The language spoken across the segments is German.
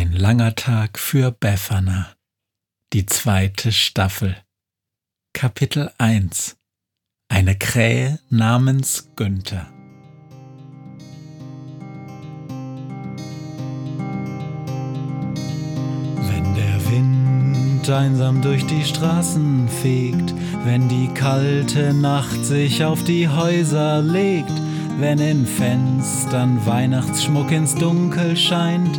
Ein langer Tag für Befana. Die zweite Staffel. Kapitel 1. Eine Krähe namens Günther. Wenn der Wind einsam durch die Straßen fegt, wenn die kalte Nacht sich auf die Häuser legt, wenn in Fenstern Weihnachtsschmuck ins Dunkel scheint,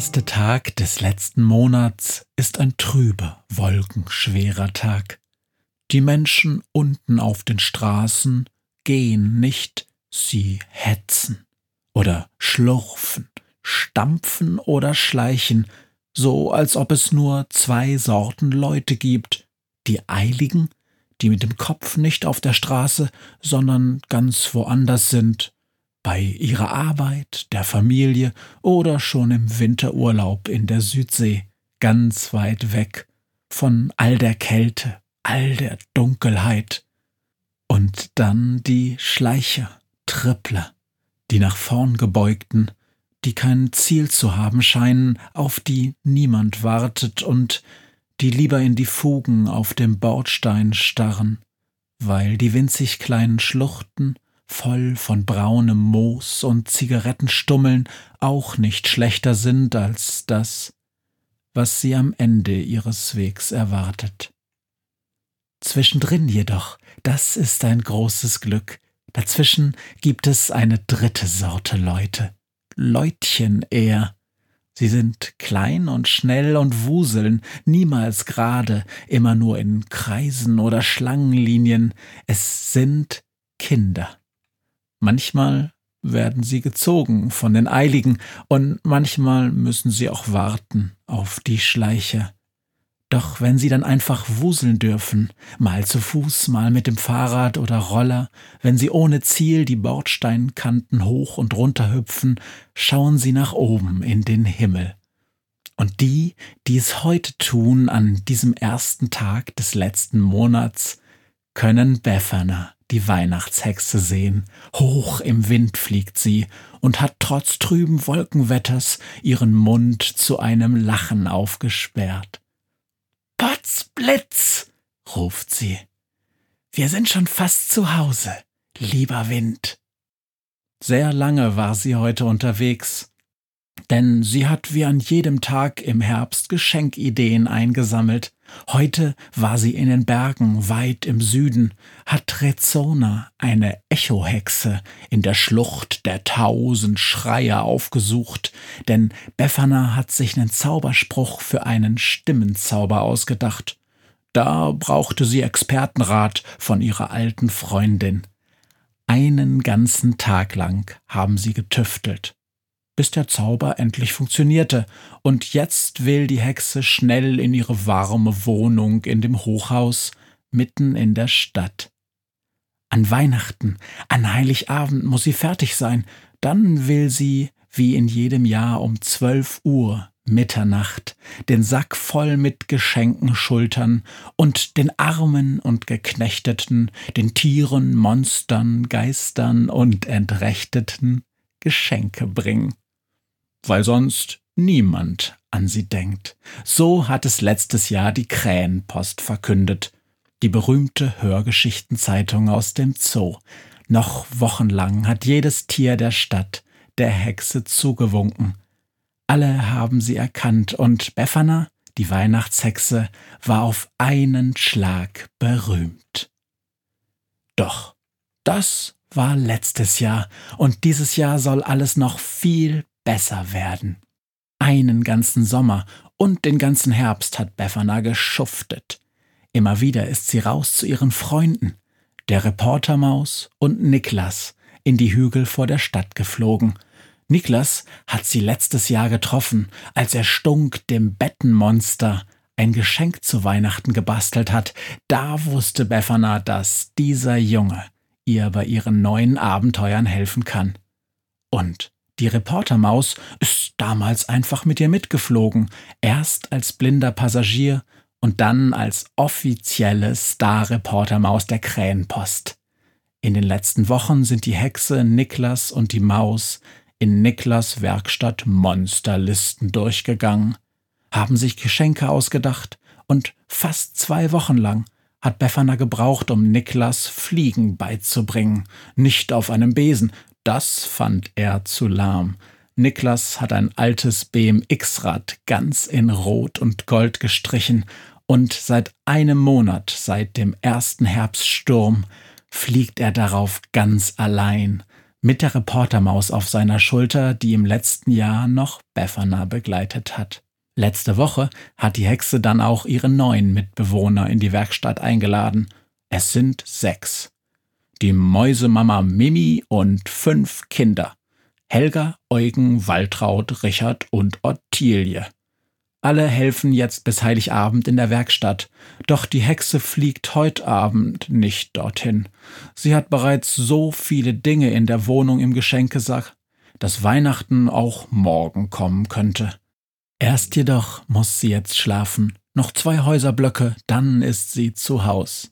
Erste Tag des letzten Monats ist ein trüber, wolkenschwerer Tag. Die Menschen unten auf den Straßen gehen nicht, sie hetzen oder schlurfen, stampfen oder schleichen, so als ob es nur zwei Sorten Leute gibt, die Eiligen, die mit dem Kopf nicht auf der Straße, sondern ganz woanders sind, bei ihrer Arbeit, der Familie oder schon im Winterurlaub in der Südsee, ganz weit weg von all der Kälte, all der Dunkelheit. Und dann die Schleicher, Trippler, die nach vorn gebeugten, die kein Ziel zu haben scheinen, auf die niemand wartet und die lieber in die Fugen auf dem Bordstein starren, weil die winzig kleinen Schluchten voll von braunem Moos und Zigarettenstummeln auch nicht schlechter sind als das, was sie am Ende ihres Wegs erwartet. Zwischendrin jedoch, das ist ein großes Glück, dazwischen gibt es eine dritte Sorte Leute, Leutchen eher. Sie sind klein und schnell und wuseln, niemals gerade, immer nur in Kreisen oder Schlangenlinien. Es sind Kinder. Manchmal werden sie gezogen von den Eiligen und manchmal müssen sie auch warten auf die Schleicher. Doch wenn sie dann einfach wuseln dürfen, mal zu Fuß, mal mit dem Fahrrad oder Roller, wenn sie ohne Ziel die Bordsteinkanten hoch und runter hüpfen, schauen sie nach oben in den Himmel. Und die, die es heute tun, an diesem ersten Tag des letzten Monats, können Befana, die Weihnachtshexe, sehen. Hoch im Wind fliegt sie und hat trotz trüben Wolkenwetters ihren Mund zu einem Lachen aufgesperrt. Potzblitz, ruft sie. Wir sind schon fast zu Hause, lieber Wind. Sehr lange war sie heute unterwegs, denn sie hat wie an jedem Tag im Herbst Geschenkideen eingesammelt. Heute war sie in den Bergen weit im Süden, hat Rezona, eine Echohexe, in der Schlucht der tausend Schreier aufgesucht, denn Befana hat sich nen Zauberspruch für einen Stimmenzauber ausgedacht. Da brauchte sie Expertenrat von ihrer alten Freundin. Einen ganzen Tag lang haben sie getüftelt bis der Zauber endlich funktionierte, und jetzt will die Hexe schnell in ihre warme Wohnung in dem Hochhaus mitten in der Stadt. An Weihnachten, an Heiligabend muss sie fertig sein, dann will sie, wie in jedem Jahr um zwölf Uhr, Mitternacht, den Sack voll mit Geschenken schultern und den Armen und Geknechteten, den Tieren, Monstern, Geistern und Entrechteten Geschenke bringen weil sonst niemand an sie denkt. So hat es letztes Jahr die Krähenpost verkündet, die berühmte Hörgeschichtenzeitung aus dem Zoo. Noch wochenlang hat jedes Tier der Stadt der Hexe zugewunken. Alle haben sie erkannt und Befana, die Weihnachtshexe, war auf einen Schlag berühmt. Doch das war letztes Jahr und dieses Jahr soll alles noch viel besser werden. Einen ganzen Sommer und den ganzen Herbst hat Befana geschuftet. Immer wieder ist sie raus zu ihren Freunden, der Reportermaus und Niklas, in die Hügel vor der Stadt geflogen. Niklas hat sie letztes Jahr getroffen, als er Stunk dem Bettenmonster ein Geschenk zu Weihnachten gebastelt hat. Da wusste Befana, dass dieser Junge ihr bei ihren neuen Abenteuern helfen kann. Und die Reportermaus ist damals einfach mit ihr mitgeflogen, erst als blinder Passagier und dann als offizielle Star-Reportermaus der Krähenpost. In den letzten Wochen sind die Hexe, Niklas und die Maus in Niklas Werkstatt Monsterlisten durchgegangen, haben sich Geschenke ausgedacht und fast zwei Wochen lang hat Befana gebraucht, um Niklas Fliegen beizubringen, nicht auf einem Besen, das fand er zu lahm. Niklas hat ein altes BMX-Rad ganz in Rot und Gold gestrichen und seit einem Monat, seit dem ersten Herbststurm, fliegt er darauf ganz allein, mit der Reportermaus auf seiner Schulter, die im letzten Jahr noch Befana begleitet hat. Letzte Woche hat die Hexe dann auch ihre neuen Mitbewohner in die Werkstatt eingeladen. Es sind sechs die Mäusemama Mimi und fünf Kinder. Helga, Eugen, Waltraud, Richard und Ottilie. Alle helfen jetzt bis Heiligabend in der Werkstatt, doch die Hexe fliegt heut Abend nicht dorthin. Sie hat bereits so viele Dinge in der Wohnung im Geschenkesack, dass Weihnachten auch morgen kommen könnte. Erst jedoch muss sie jetzt schlafen, noch zwei Häuserblöcke, dann ist sie zu Haus.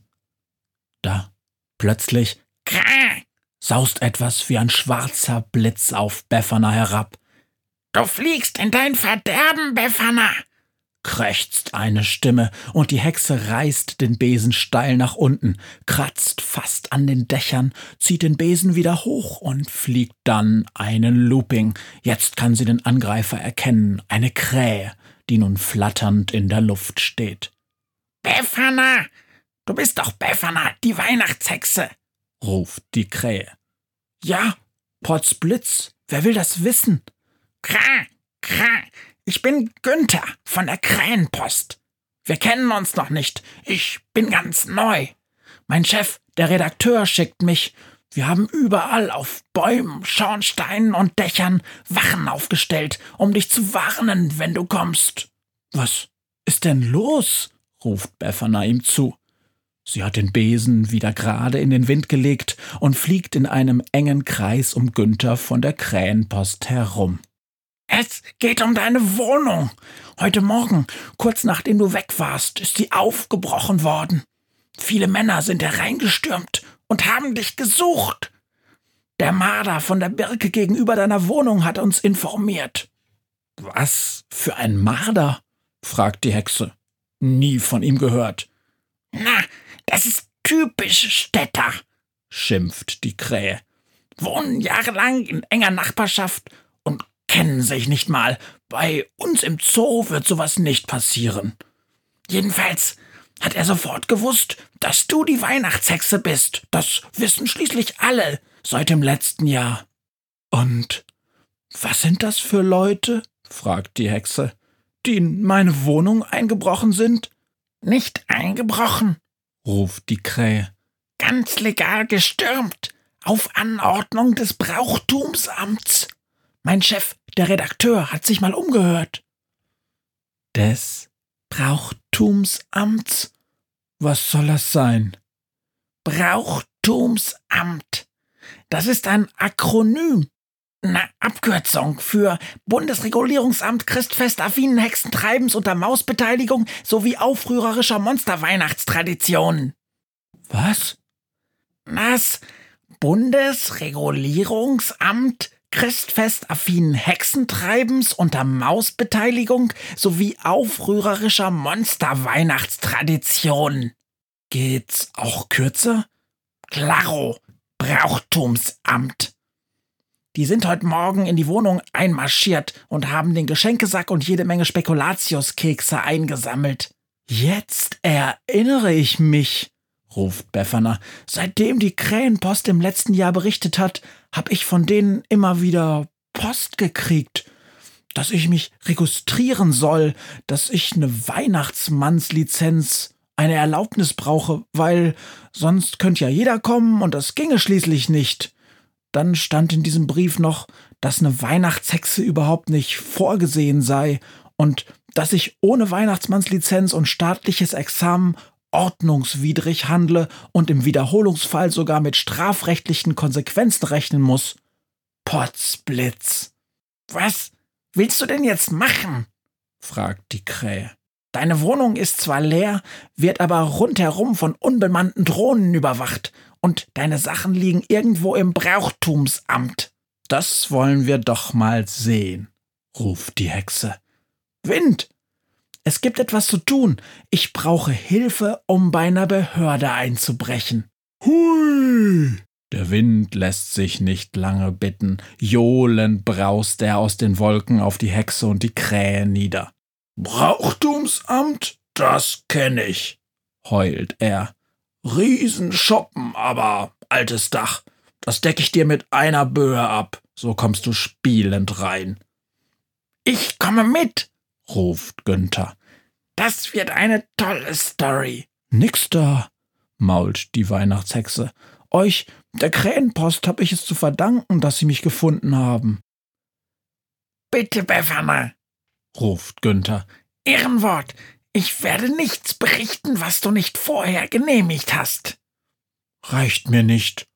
Da Plötzlich krah, saust etwas wie ein schwarzer Blitz auf Befana herab. Du fliegst in dein Verderben, Befana! krächzt eine Stimme, und die Hexe reißt den Besen steil nach unten, kratzt fast an den Dächern, zieht den Besen wieder hoch und fliegt dann einen Looping. Jetzt kann sie den Angreifer erkennen, eine Krähe, die nun flatternd in der Luft steht. Befana, Du bist doch Befana, die Weihnachtshexe, ruft die Krähe. Ja, Potzblitz, wer will das wissen? Krah, krah, ich bin Günther von der Krähenpost. Wir kennen uns noch nicht, ich bin ganz neu. Mein Chef, der Redakteur, schickt mich. Wir haben überall auf Bäumen, Schornsteinen und Dächern Wachen aufgestellt, um dich zu warnen, wenn du kommst. Was ist denn los? ruft Befana ihm zu. Sie hat den Besen wieder gerade in den Wind gelegt und fliegt in einem engen Kreis um Günther von der Krähenpost herum. Es geht um deine Wohnung. Heute Morgen, kurz nachdem du weg warst, ist sie aufgebrochen worden. Viele Männer sind hereingestürmt und haben dich gesucht. Der Marder von der Birke gegenüber deiner Wohnung hat uns informiert. Was für ein Marder? fragt die Hexe. Nie von ihm gehört. Na, das ist typisch Städter, schimpft die Krähe. Wohnen jahrelang in enger Nachbarschaft und kennen sich nicht mal. Bei uns im Zoo wird sowas nicht passieren. Jedenfalls hat er sofort gewusst, dass du die Weihnachtshexe bist. Das wissen schließlich alle seit dem letzten Jahr. Und was sind das für Leute? fragt die Hexe, die in meine Wohnung eingebrochen sind? Nicht eingebrochen, ruft die Krähe. Ganz legal gestürmt, auf Anordnung des Brauchtumsamts. Mein Chef, der Redakteur, hat sich mal umgehört. Des Brauchtumsamts? Was soll das sein? Brauchtumsamt. Das ist ein Akronym. Na, Abkürzung für Bundesregulierungsamt Christfestaffinen Hexentreibens unter Mausbeteiligung sowie aufrührerischer Monsterweihnachtstraditionen. Was? Das Bundesregulierungsamt Christfestaffinen Hexentreibens unter Mausbeteiligung sowie aufrührerischer Monsterweihnachtstraditionen. Geht's auch kürzer? Klaro, Brauchtumsamt. Die sind heute Morgen in die Wohnung einmarschiert und haben den Geschenkesack und jede Menge Spekulatiuskekse eingesammelt. Jetzt erinnere ich mich, ruft Befana. Seitdem die Krähenpost im letzten Jahr berichtet hat, hab ich von denen immer wieder Post gekriegt, dass ich mich registrieren soll, dass ich eine Weihnachtsmannslizenz, eine Erlaubnis brauche, weil sonst könnte ja jeder kommen und das ginge schließlich nicht. Dann stand in diesem Brief noch, dass eine Weihnachtshexe überhaupt nicht vorgesehen sei und dass ich ohne Weihnachtsmannslizenz und staatliches Examen ordnungswidrig handle und im Wiederholungsfall sogar mit strafrechtlichen Konsequenzen rechnen muss. Potzblitz. Was willst du denn jetzt machen? fragt die Krähe. Deine Wohnung ist zwar leer, wird aber rundherum von unbemannten Drohnen überwacht, und deine Sachen liegen irgendwo im Brauchtumsamt. Das wollen wir doch mal sehen, ruft die Hexe. Wind! Es gibt etwas zu tun. Ich brauche Hilfe, um bei einer Behörde einzubrechen. Hui! Der Wind lässt sich nicht lange bitten. Johlend braust er aus den Wolken auf die Hexe und die Krähe nieder. Brauchtumsamt? Das kenn ich, heult er. Riesenschoppen, aber altes Dach. Das deck ich dir mit einer Böe ab. So kommst du spielend rein. Ich komme mit, ruft Günther. Das wird eine tolle Story. Nix da, mault die Weihnachtshexe. Euch, der Krähenpost, hab ich es zu verdanken, dass sie mich gefunden haben. Bitte, Befana, ruft Günther. Ehrenwort, ich werde nichts berichten, was du nicht vorher genehmigt hast. Reicht mir nicht,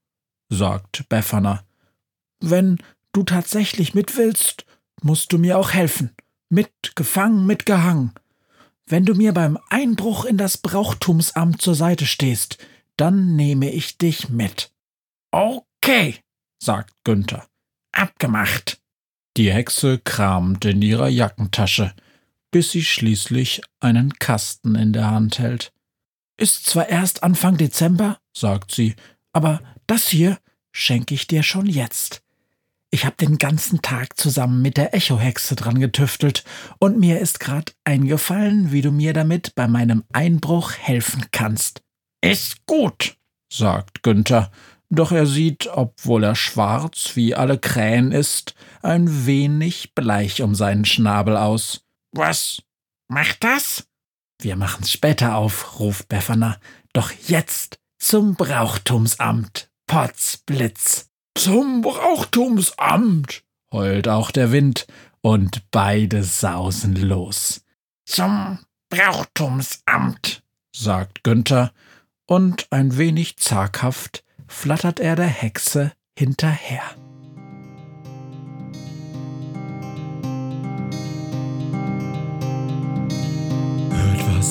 sagt Befana. Wenn du tatsächlich mit willst, musst du mir auch helfen. Mit gefangen, mit gehangen. Wenn du mir beim Einbruch in das Brauchtumsamt zur Seite stehst, dann nehme ich dich mit. Okay, sagt Günther. Abgemacht. Die Hexe kramt in ihrer Jackentasche, bis sie schließlich einen Kasten in der Hand hält. Ist zwar erst Anfang Dezember, sagt sie, aber das hier schenke ich dir schon jetzt. Ich habe den ganzen Tag zusammen mit der Echohexe dran getüftelt und mir ist grad eingefallen, wie du mir damit bei meinem Einbruch helfen kannst. Ist gut, sagt Günther, doch er sieht, obwohl er schwarz wie alle Krähen ist, ein wenig bleich um seinen Schnabel aus. Was macht das? Wir machen's später auf, ruft Befana. Doch jetzt zum Brauchtumsamt, Potzblitz. Zum Brauchtumsamt, heult auch der Wind, und beide sausen los. Zum Brauchtumsamt, sagt Günther, und ein wenig zaghaft flattert er der Hexe hinterher.